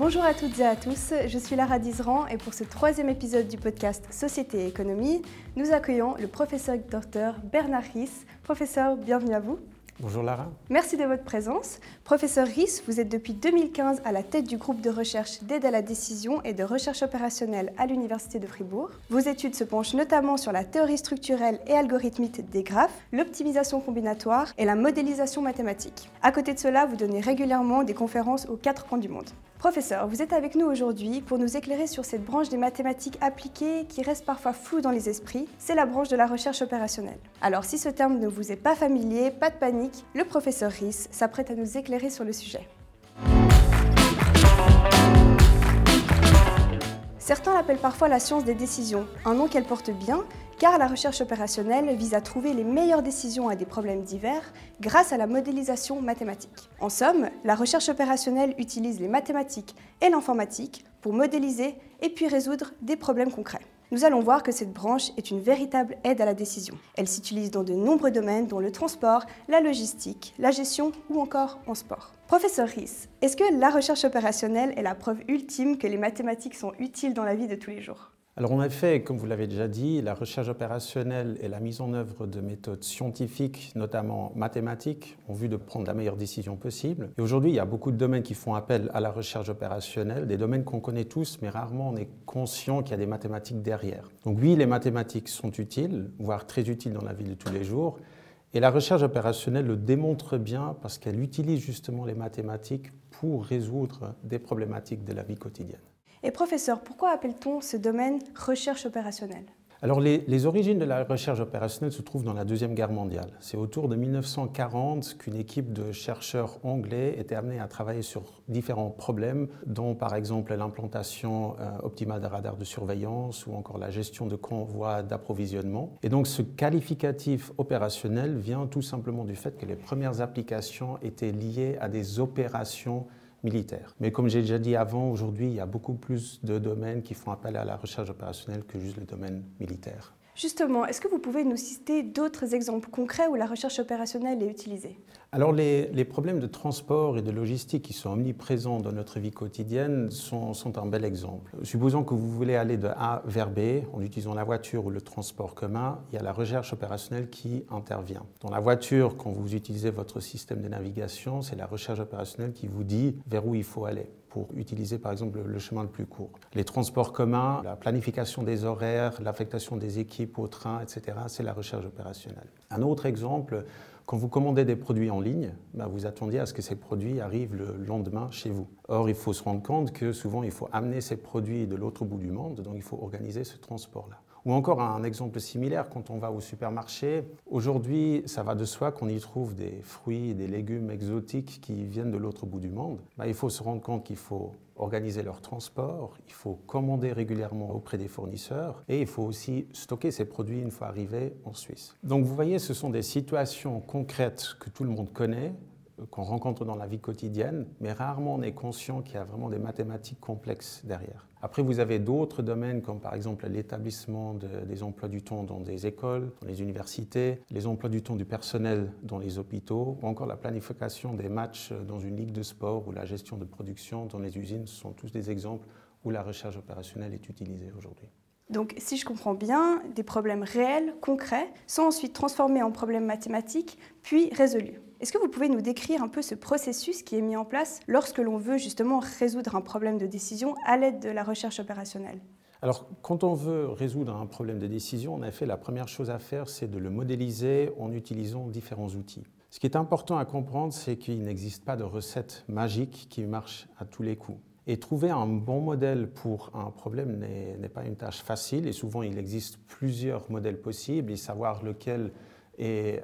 Bonjour à toutes et à tous, je suis Lara Dizran et pour ce troisième épisode du podcast Société et économie, nous accueillons le professeur docteur Bernard Ries. Professeur, bienvenue à vous. Bonjour Lara. Merci de votre présence. Professeur Ries, vous êtes depuis 2015 à la tête du groupe de recherche d'aide à la décision et de recherche opérationnelle à l'Université de Fribourg. Vos études se penchent notamment sur la théorie structurelle et algorithmique des graphes, l'optimisation combinatoire et la modélisation mathématique. À côté de cela, vous donnez régulièrement des conférences aux quatre coins du monde. Professeur, vous êtes avec nous aujourd'hui pour nous éclairer sur cette branche des mathématiques appliquées qui reste parfois floue dans les esprits. C'est la branche de la recherche opérationnelle. Alors si ce terme ne vous est pas familier, pas de panique, le professeur Ries s'apprête à nous éclairer sur le sujet. Certains l'appellent parfois la science des décisions, un nom qu'elle porte bien, car la recherche opérationnelle vise à trouver les meilleures décisions à des problèmes divers grâce à la modélisation mathématique. En somme, la recherche opérationnelle utilise les mathématiques et l'informatique pour modéliser et puis résoudre des problèmes concrets nous allons voir que cette branche est une véritable aide à la décision. Elle s'utilise dans de nombreux domaines, dont le transport, la logistique, la gestion ou encore en sport. Professeur Ries, est-ce que la recherche opérationnelle est la preuve ultime que les mathématiques sont utiles dans la vie de tous les jours? Alors en effet, comme vous l'avez déjà dit, la recherche opérationnelle et la mise en œuvre de méthodes scientifiques, notamment mathématiques, en vue de prendre la meilleure décision possible. Et aujourd'hui, il y a beaucoup de domaines qui font appel à la recherche opérationnelle, des domaines qu'on connaît tous, mais rarement on est conscient qu'il y a des mathématiques derrière. Donc oui, les mathématiques sont utiles, voire très utiles dans la vie de tous les jours. Et la recherche opérationnelle le démontre bien parce qu'elle utilise justement les mathématiques pour résoudre des problématiques de la vie quotidienne. Et professeur, pourquoi appelle-t-on ce domaine recherche opérationnelle? Alors les, origines de la recherche opérationnelle se trouvent dans la Deuxième Guerre mondiale. C'est autour de 1940 qu'une équipe de chercheurs anglais était amenée à travailler sur différents problèmes, dont par exemple l'implantation euh, optimale des radars de surveillance ou encore la gestion de convois d'approvisionnement. Et donc ce qualificatif opérationnel vient tout simplement du fait que les premières applications étaient liées à des opérations militaire. Mais comme j'ai déjà dit avant, aujourd'hui, il y a beaucoup plus de domaines qui font appel à la recherche opérationnelle que juste le domaine militaire. Justement, est-ce que vous pouvez nous citer d'autres exemples concrets où la recherche opérationnelle est utilisée? Alors les, problèmes de transport et de logistique qui sont omniprésents dans notre vie quotidienne sont, un bel exemple. Supposons que vous voulez aller de A vers B en utilisant la voiture ou le transport commun, il y a la recherche opérationnelle qui intervient. Dans la voiture, quand vous utilisez votre système de navigation, c'est la recherche opérationnelle qui vous dit vers où il faut aller pour utiliser par exemple le chemin le plus court. Les transports communs, la planification des horaires, l'affectation des équipes au train, etc., c'est la recherche opérationnelle. Un autre exemple, quand vous commandez des produits en ligne, bah, vous attendiez à ce que ces produits arrivent le lendemain chez vous. Or, il faut se rendre compte que souvent, il faut amener ces produits de l'autre bout du monde, donc il faut organiser ce transport-là. Ou encore un exemple similaire, quand on va au supermarché, aujourd'hui, ça va de soi qu'on y trouve des fruits des légumes exotiques qui viennent de l'autre bout du monde. Bah, il faut se rendre compte qu'il faut organiser leur transport, il faut commander régulièrement auprès des fournisseurs et il faut aussi stocker ces produits une fois arrivés en Suisse. Donc vous voyez, ce sont des situations concrètes que tout le monde connaît, qu'on rencontre dans la vie quotidienne, mais rarement on est conscient qu'il y a vraiment des mathématiques complexes derrière. Après, vous avez d'autres domaines comme par exemple l'établissement des emplois du temps dans des écoles, dans les universités, les emplois du temps du personnel dans les hôpitaux, ou encore la planification des matchs dans une ligue de sport ou la gestion de production dans les usines. Ce sont tous des exemples où la recherche opérationnelle est utilisée aujourd'hui. Donc, si je comprends bien, des problèmes réels, concrets, sont ensuite transformés en problèmes mathématiques, puis résolus. Est-ce que vous pouvez nous décrire un peu ce processus qui est mis en place lorsque l'on veut justement résoudre un problème de décision à l'aide de la recherche opérationnelle? Alors, quand on veut résoudre un problème de décision, en effet, la première chose à faire, c'est de le modéliser en utilisant différents outils. Ce qui est important à comprendre, c'est qu'il n'existe pas de recette magique qui marche à tous les coups. Et trouver un bon modèle pour un problème n'est pas une tâche facile, et souvent il existe plusieurs modèles possibles, et savoir lequel et,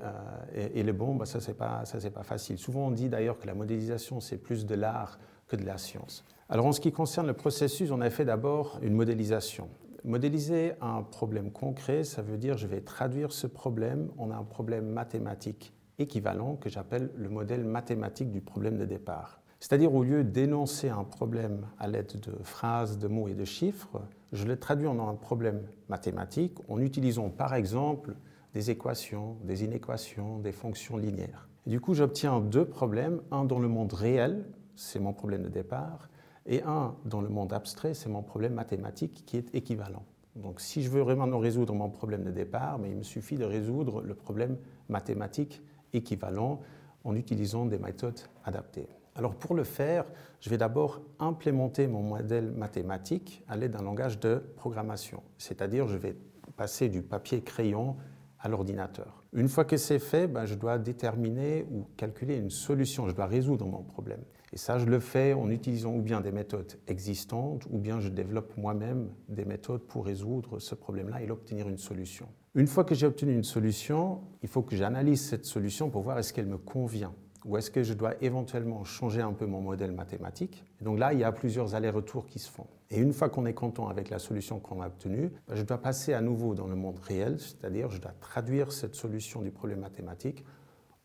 euh, le bon, bah, ça, c'est pas, pas facile. Souvent, on dit d'ailleurs que la modélisation, c'est plus de l'art que de la science. Alors, en ce qui concerne le processus, on a fait d'abord une modélisation. Modéliser un problème concret, ça veut dire je vais traduire ce problème en un problème mathématique équivalent que j'appelle le modèle mathématique du problème de départ. C'est-à-dire au lieu d'énoncer un problème à l'aide de phrases, de mots et de chiffres, je le traduis en un problème mathématique en utilisant par exemple des équations, des inéquations, des fonctions linéaires. du coup, j'obtiens deux problèmes, un dans le monde réel, c'est mon problème de départ, Et un, dans le monde abstrait, c'est mon problème mathématique qui est équivalent. Donc si je veux vraiment résoudre mon problème de départ, mais il me suffit de résoudre le problème mathématique équivalent en utilisant des méthodes adaptées. Alors pour le faire, je vais d'abord implémenter mon modèle mathématique à l'aide d'un langage de programmation, c'est-à-dire je vais passer du papier crayon à l'ordinateur. Une fois que c'est fait, ben, je dois déterminer ou calculer une solution, je dois résoudre mon problème. Et ça, je le fais en utilisant ou bien des méthodes existantes, ou bien je développe moi-même des méthodes pour résoudre ce problème-là et obtenir une solution. Une fois que j'ai obtenu une solution, il faut que j'analyse cette solution pour voir est-ce qu'elle me convient ou est-ce que je dois éventuellement changer un peu mon modèle mathématique Donc là, il y a plusieurs allers-retours qui se font. Et une fois qu'on est content avec la solution qu'on a obtenue, ben, je dois passer à nouveau dans le monde réel, c'est-à-dire je dois traduire cette solution du problème mathématique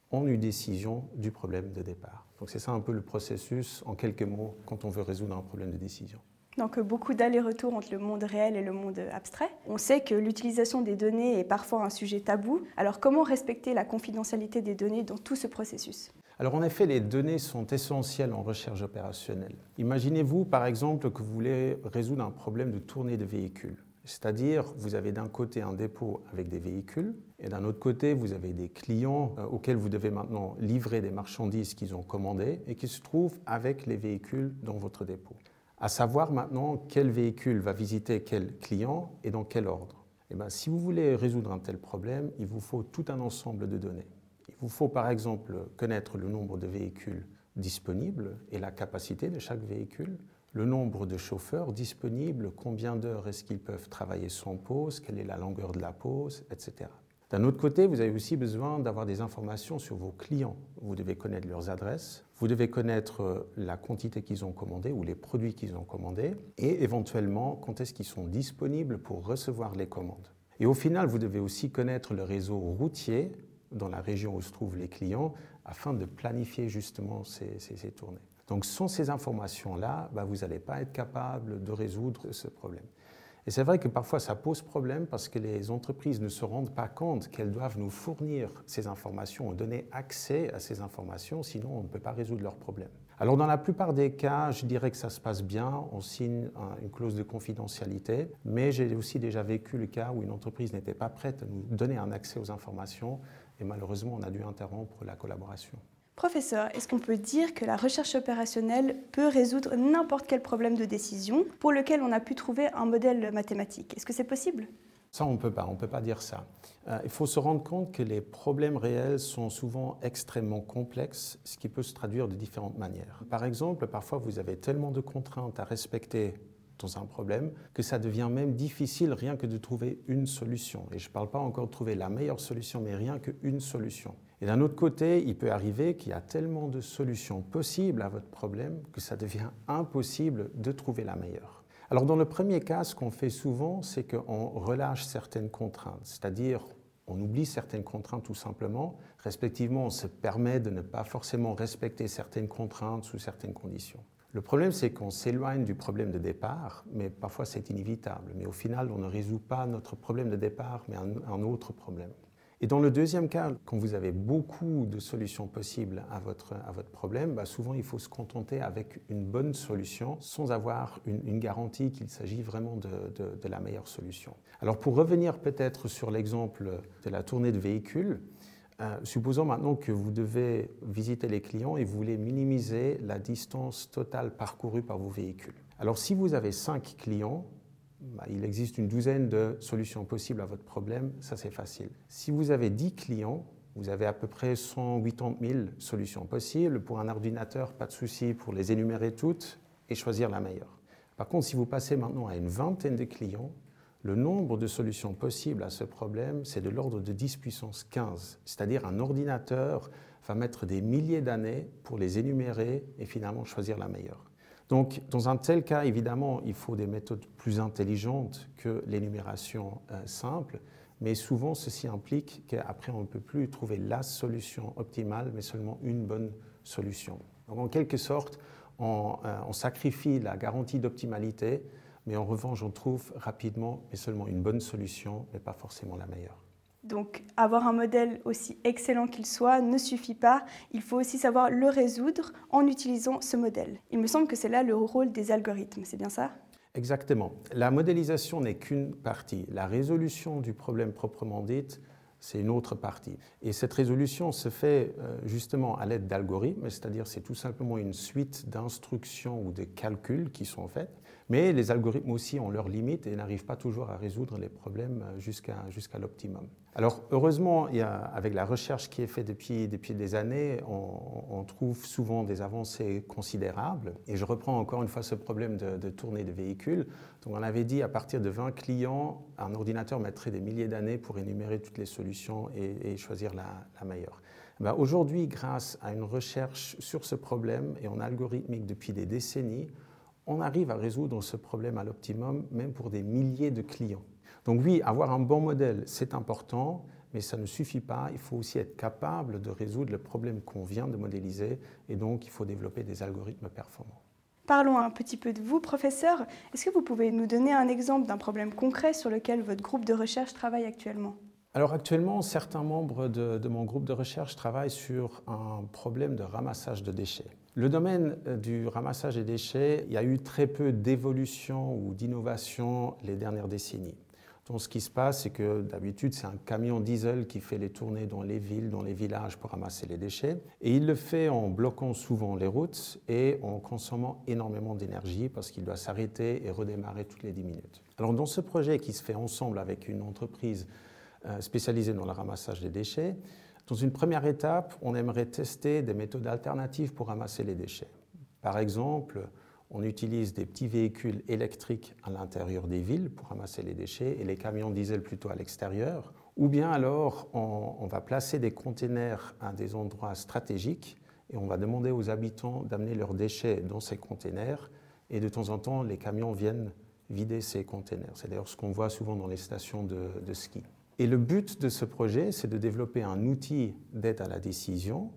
en une décision du problème de départ. Donc c'est ça un peu le processus en quelques mots quand on veut résoudre un problème de décision. Donc beaucoup d'allers-retours entre le monde réel et le monde abstrait. On sait que l'utilisation des données est parfois un sujet tabou. Alors comment respecter la confidentialité des données dans tout ce processus? Alors en effet, les données sont essentielles en recherche opérationnelle. Imaginez-vous par exemple que vous voulez résoudre un problème de tournée de véhicules. C'est-à-dire, vous avez d'un côté un dépôt avec des véhicules, et d'un autre côté, vous avez des clients euh, auxquels vous devez maintenant livrer des marchandises qu'ils ont commandées et qui se trouvent avec les véhicules dans votre dépôt. À savoir maintenant quel véhicule va visiter quel client et dans quel ordre. Et eh bien, si vous voulez résoudre un tel problème, il vous faut tout un ensemble de données. Vous faut par exemple connaître le nombre de véhicules disponibles et la capacité de chaque véhicule, le nombre de chauffeurs disponibles, combien d'heures est-ce qu'ils peuvent travailler sans pause, quelle est la longueur de la pause, etc. D'un autre côté, vous avez aussi besoin d'avoir des informations sur vos clients. Vous devez connaître leurs adresses, vous devez connaître la quantité qu'ils ont commandée ou les produits qu'ils ont commandés et éventuellement quand est-ce qu'ils sont disponibles pour recevoir les commandes. Et au final, vous devez aussi connaître le réseau routier dans la région où se trouvent les clients afin de planifier justement ces, tournées. Donc sans ces informations-là, bah, vous n'allez pas être capable de résoudre ce problème. Et c'est vrai que parfois ça pose problème parce que les entreprises ne se rendent pas compte qu'elles doivent nous fournir ces informations, donner accès à ces informations, sinon on ne peut pas résoudre leurs problèmes. Alors dans la plupart des cas, je dirais que ça se passe bien, on signe une clause de confidentialité, mais j'ai aussi déjà vécu le cas où une entreprise n'était pas prête à nous donner un accès aux informations et malheureusement on a dû interrompre la collaboration. Professeur, est-ce qu'on peut dire que la recherche opérationnelle peut résoudre n'importe quel problème de décision pour lequel on a pu trouver un modèle mathématique? Est-ce que c'est possible? Ça, on ne peut pas, on peut pas dire ça. Euh, il faut se rendre compte que les problèmes réels sont souvent extrêmement complexes, ce qui peut se traduire de différentes manières. Par exemple, parfois vous avez tellement de contraintes à respecter dans un problème que ça devient même difficile rien que de trouver une solution. Et je ne parle pas encore de trouver la meilleure solution, mais rien qu'une solution. Et d'un autre côté, il peut arriver qu'il y a tellement de solutions possibles à votre problème que ça devient impossible de trouver la meilleure. Alors dans le premier cas, ce qu'on fait souvent, c'est qu'on relâche certaines contraintes, c'est-à-dire on oublie certaines contraintes tout simplement, respectivement on se permet de ne pas forcément respecter certaines contraintes sous certaines conditions. Le problème, c'est qu'on s'éloigne du problème de départ, mais parfois c'est inévitable. Mais au final, on ne résout pas notre problème de départ, mais un, autre problème. Et dans le deuxième cas, quand vous avez beaucoup de solutions possibles à votre, à votre problème, bah, souvent il faut se contenter avec une bonne solution sans avoir une, garantie qu'il s'agit vraiment de, de, la meilleure solution. Alors pour revenir peut-être sur l'exemple de la tournée de véhicules, euh, supposons maintenant que vous devez visiter les clients et vous voulez minimiser la distance totale parcourue par vos véhicules. Alors si vous avez cinq clients, bah, il existe une douzaine de solutions possibles à votre problème, ça c'est facile. Si vous avez 10 clients, vous avez à peu près 180 000 solutions possibles. Pour un ordinateur, pas de souci pour les énumérer toutes et choisir la meilleure. Par contre, si vous passez maintenant à une vingtaine de clients, le nombre de solutions possibles à ce problème, c'est de l'ordre de 10 puissance 15. C'est-à-dire un ordinateur va mettre des milliers d'années pour les énumérer et finalement choisir la meilleure. Donc, dans un tel cas, évidemment, il faut des méthodes plus intelligentes que l'énumération euh, simple, mais souvent ceci implique qu'après, on ne peut plus trouver la solution optimale, mais seulement une bonne solution. Donc, en quelque sorte, on, euh, on sacrifie la garantie d'optimalité, mais en revanche, on trouve rapidement, mais seulement une bonne solution, mais pas forcément la meilleure. Donc avoir un modèle aussi excellent qu'il soit ne suffit pas, il faut aussi savoir le résoudre en utilisant ce modèle. Il me semble que c'est là le rôle des algorithmes, c'est bien ça? Exactement. La modélisation n'est qu'une partie. La résolution du problème proprement dite, c'est une autre partie. Et cette résolution se fait euh, justement à l'aide d'algorithmes, c'est-à-dire c'est tout simplement une suite d'instructions ou de calculs qui sont faits mais les algorithmes aussi ont leurs limites et n'arrivent pas toujours à résoudre les problèmes jusqu'à jusqu'à l'optimum. Alors heureusement, avec la recherche qui est faite depuis, depuis des années, on, trouve souvent des avancées considérables. Et je reprends encore une fois ce problème de, de tournée de véhicules. Donc on avait dit à partir de 20 clients, un ordinateur mettrait des milliers d'années pour énumérer toutes les solutions et, choisir la, meilleure. Ben Aujourd'hui, grâce à une recherche sur ce problème et en algorithmique depuis des décennies, on arrive à résoudre ce problème à l'optimum, même pour des milliers de clients. Donc oui, avoir un bon modèle, c'est important, mais ça ne suffit pas. Il faut aussi être capable de résoudre le problème qu'on vient de modéliser, et donc il faut développer des algorithmes performants. Parlons un petit peu de vous, professeur. Est-ce que vous pouvez nous donner un exemple d'un problème concret sur lequel votre groupe de recherche travaille actuellement? Alors actuellement, certains membres de, mon groupe de recherche travaillent sur un problème de ramassage de déchets. Le domaine euh, du ramassage des déchets, il y a eu très peu d'évolution ou d'innovation les dernières décennies. Donc ce qui se passe, c'est que d'habitude, c'est un camion diesel qui fait les tournées dans les villes, dans les villages pour ramasser les déchets. Et il le fait en bloquant souvent les routes et en consommant énormément d'énergie parce qu'il doit s'arrêter et redémarrer toutes les 10 minutes. Alors dans ce projet qui se fait ensemble avec une entreprise euh, spécialisée dans le ramassage des déchets. Dans une première étape, on aimerait tester des méthodes alternatives pour ramasser les déchets. Par exemple, on utilise des petits véhicules électriques à l'intérieur des villes pour ramasser les déchets et les camions diesel plutôt à l'extérieur. Ou bien alors, on, va placer des containers à des endroits stratégiques et on va demander aux habitants d'amener leurs déchets dans ces containers. Et de temps en temps, les camions viennent vider ces containers. C'est d'ailleurs ce qu'on voit souvent dans les stations de ski. Et le but de ce projet, c'est de développer un outil d'aide à la décision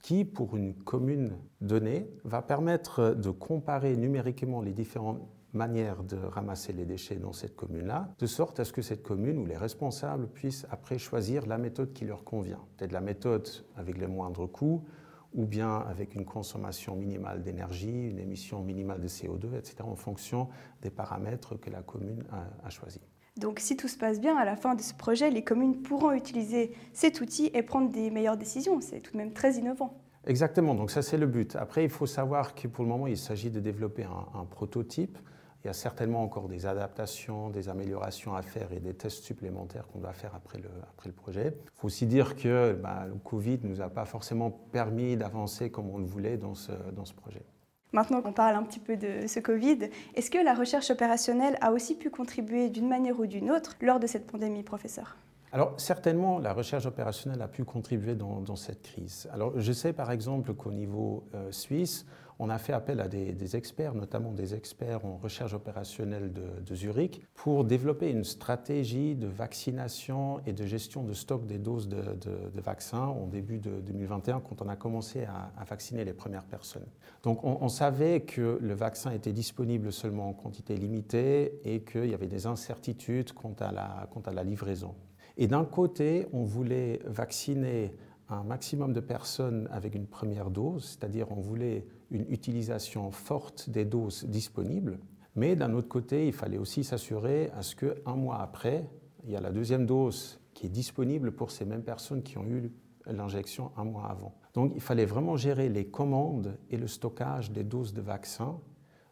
qui, pour une commune donnée, va permettre de comparer numériquement les différentes manières de ramasser les déchets dans cette commune-là, de sorte à ce que cette commune ou les responsables puissent après choisir la méthode qui leur convient. Peut-être la méthode avec les moindres coûts, ou bien avec une consommation minimale d'énergie, une émission minimale de CO2, etc., en fonction des paramètres que la commune a, a choisis. Donc si tout se passe bien, à la fin de ce projet, les communes pourront utiliser cet outil et prendre des meilleures décisions. C'est tout de même très innovant. Exactement, donc ça c'est le but. Après, il faut savoir que pour le moment, il s'agit de développer un, prototype. Il y a certainement encore des adaptations, des améliorations à faire et des tests supplémentaires qu'on doit faire après le, après le projet. Il faut aussi dire que bah, le Covid ne nous a pas forcément permis d'avancer comme on le voulait dans ce, dans ce projet. Maintenant qu'on parle un petit peu de ce Covid, est-ce que la recherche opérationnelle a aussi pu contribuer d'une manière ou d'une autre lors de cette pandémie, professeur? Alors certainement, la recherche opérationnelle a pu contribuer dans, cette crise. Alors je sais par exemple qu'au niveau euh, suisse, on a fait appel à des, experts, notamment des experts en recherche opérationnelle de, Zurich, pour développer une stratégie de vaccination et de gestion de stock des doses de, vaccins en début de 2021, quand on a commencé à, vacciner les premières personnes. Donc on, savait que le vaccin était disponible seulement en quantité limitée et qu'il y avait des incertitudes quant à la, quant à la livraison. Et d'un côté, on voulait vacciner un maximum de personnes avec une première dose, c'est-à-dire on voulait une utilisation forte des doses disponibles, mais d'un autre côté, il fallait aussi s'assurer à ce qu'un mois après, il y a la deuxième dose qui est disponible pour ces mêmes personnes qui ont eu l'injection un mois avant. Donc il fallait vraiment gérer les commandes et le stockage des doses de vaccins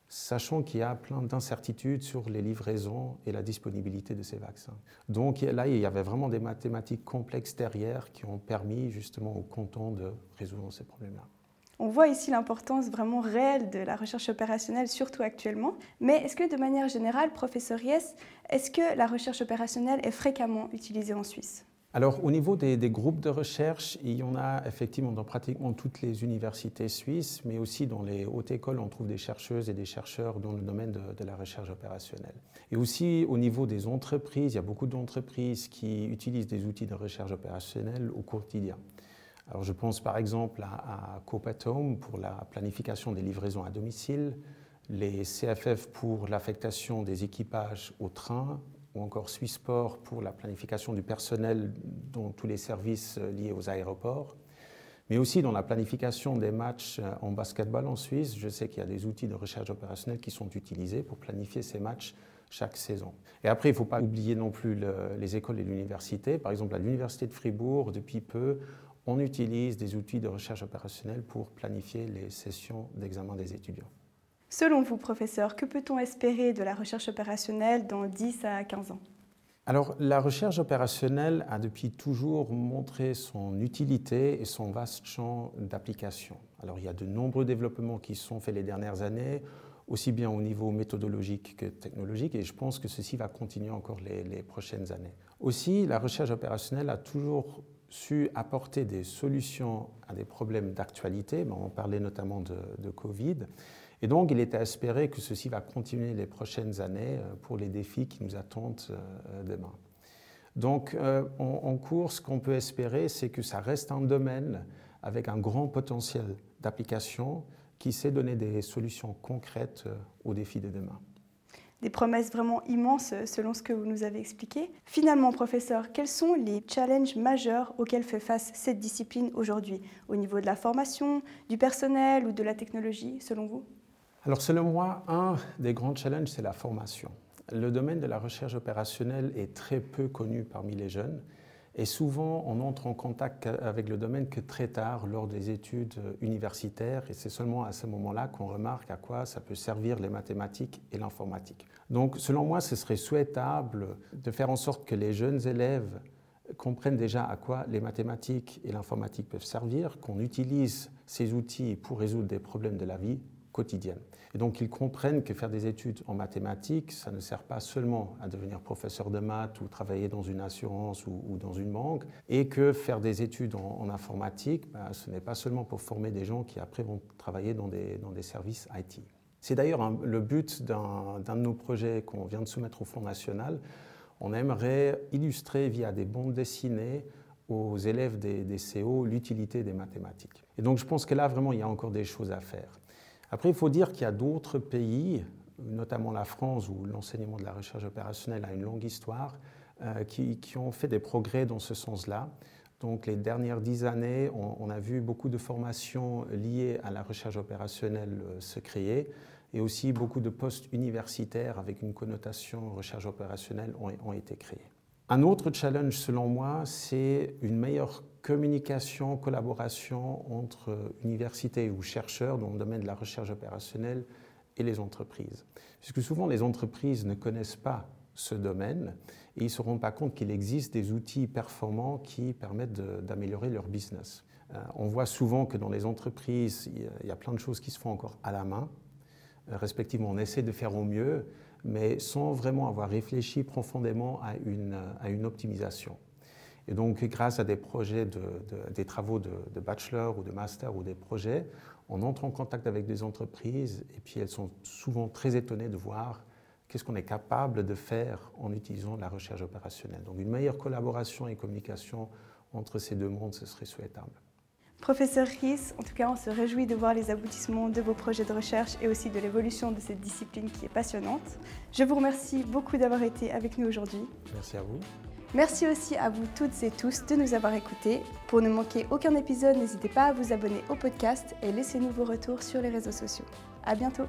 sachant qu'il y a plein d'incertitudes sur les livraisons et la disponibilité de ces vaccins. Donc là, il y avait vraiment des mathématiques complexes derrière qui ont permis justement aux cantons de résoudre ces problèmes-là. On voit ici l'importance vraiment réelle de la recherche opérationnelle, surtout actuellement. Mais est-ce que de manière générale, professeur Yes, est-ce que la recherche opérationnelle est fréquemment utilisée en Suisse? Alors, au niveau des, groupes de recherche, il y en a effectivement dans pratiquement toutes les universités suisses, mais aussi dans les hautes écoles, on trouve des chercheuses et des chercheurs dans le domaine de, la recherche opérationnelle. Et aussi au niveau des entreprises, il y a beaucoup d'entreprises qui utilisent des outils de recherche opérationnelle au quotidien. Alors, je pense par exemple à, à Copatome pour la planification des livraisons à domicile, les CFF pour l'affectation des équipages au train ou encore Swissport pour la planification du personnel dans tous les services liés aux aéroports, mais aussi dans la planification des matchs en basketball en Suisse. Je sais qu'il y a des outils de recherche opérationnelle qui sont utilisés pour planifier ces matchs chaque saison. Et après, il ne faut pas oublier non plus les écoles et l'université. Par exemple, à l'université de Fribourg, depuis peu, on utilise des outils de recherche opérationnelle pour planifier les sessions d'examen des étudiants. Selon vous, professeur, que peut-on espérer de la recherche opérationnelle dans 10 à 15 ans? Alors, la recherche opérationnelle a depuis toujours montré son utilité et son vaste champ d'application. Alors, il y a de nombreux développements qui sont faits les dernières années, aussi bien au niveau méthodologique que technologique, et je pense que ceci va continuer encore les, prochaines années. Aussi, la recherche opérationnelle a toujours su apporter des solutions à des problèmes d'actualité. On parlait notamment de, Covid. Et donc, il est à espérer que ceci va continuer les prochaines années euh, pour les défis qui nous attendent euh, demain. Donc, euh, en, cours, ce qu'on peut espérer, c'est que ça reste un domaine avec un grand potentiel d'application qui sait donner des solutions concrètes aux défis de demain. Des promesses vraiment immenses selon ce que vous nous avez expliqué. Finalement, professeur, quels sont les challenges majeurs auxquels fait face cette discipline aujourd'hui, au niveau de la formation, du personnel ou de la technologie, selon vous? Alors selon moi, un des grands challenges, c'est la formation. Le domaine de la recherche opérationnelle est très peu connu parmi les jeunes et souvent on entre en contact avec le domaine que très tard lors des études universitaires et c'est seulement à ce moment-là qu'on remarque à quoi ça peut servir les mathématiques et l'informatique. Donc selon moi, ce serait souhaitable de faire en sorte que les jeunes élèves comprennent déjà à quoi les mathématiques et l'informatique peuvent servir, qu'on utilise ces outils pour résoudre des problèmes de la vie quotidienne. Et donc ils comprennent que faire des études en mathématiques, ça ne sert pas seulement à devenir professeur de maths ou travailler dans une assurance ou, dans une banque, et que faire des études en, informatique, bah, ce n'est pas seulement pour former des gens qui après vont travailler dans des, services IT. C'est d'ailleurs le but d'un de nos projets qu'on vient de soumettre au Fonds national. On aimerait illustrer via des bandes dessinées aux élèves des, des CO l'utilité des mathématiques. Et donc je pense que là, vraiment, il y a encore des choses à faire. Après, il faut dire qu'il y a d'autres pays, notamment la France, où l'enseignement de la recherche opérationnelle a une longue histoire, euh, qui, ont fait des progrès dans ce sens-là. Donc, les dernières dix années, on, a vu beaucoup de formations liées à la recherche opérationnelle euh, se créer et aussi beaucoup de postes universitaires avec une connotation recherche opérationnelle ont, ont été créés. Un autre challenge, selon moi, c'est une meilleure communication, collaboration entre universités ou chercheurs dans le domaine de la recherche opérationnelle et les entreprises. Puisque souvent, les entreprises ne connaissent pas ce domaine et ils ne se rendent pas compte qu'il existe des outils performants qui permettent d'améliorer leur business. Euh, on voit souvent que dans les entreprises, il y a plein de choses qui se font encore à la main. Euh, respectivement, on essaie de faire au mieux, mais sans vraiment avoir réfléchi profondément à une, à une optimisation. Et donc, grâce à des projets, des travaux de, bachelor ou de master ou des projets, on entre en contact avec des entreprises et puis elles sont souvent très étonnées de voir qu'est-ce qu'on est capable de faire en utilisant la recherche opérationnelle. Donc, une meilleure collaboration et communication entre ces deux mondes, ce serait souhaitable. Professeur Ries, en tout cas, on se réjouit de voir les aboutissements de vos projets de recherche et aussi de l'évolution de cette discipline qui est passionnante. Je vous remercie beaucoup d'avoir été avec nous aujourd'hui. Merci à vous. Merci aussi à vous toutes et tous de nous avoir écoutés. Pour ne manquer aucun épisode, n'hésitez pas à vous abonner au podcast et laissez-nous vos retours sur les réseaux sociaux. À bientôt!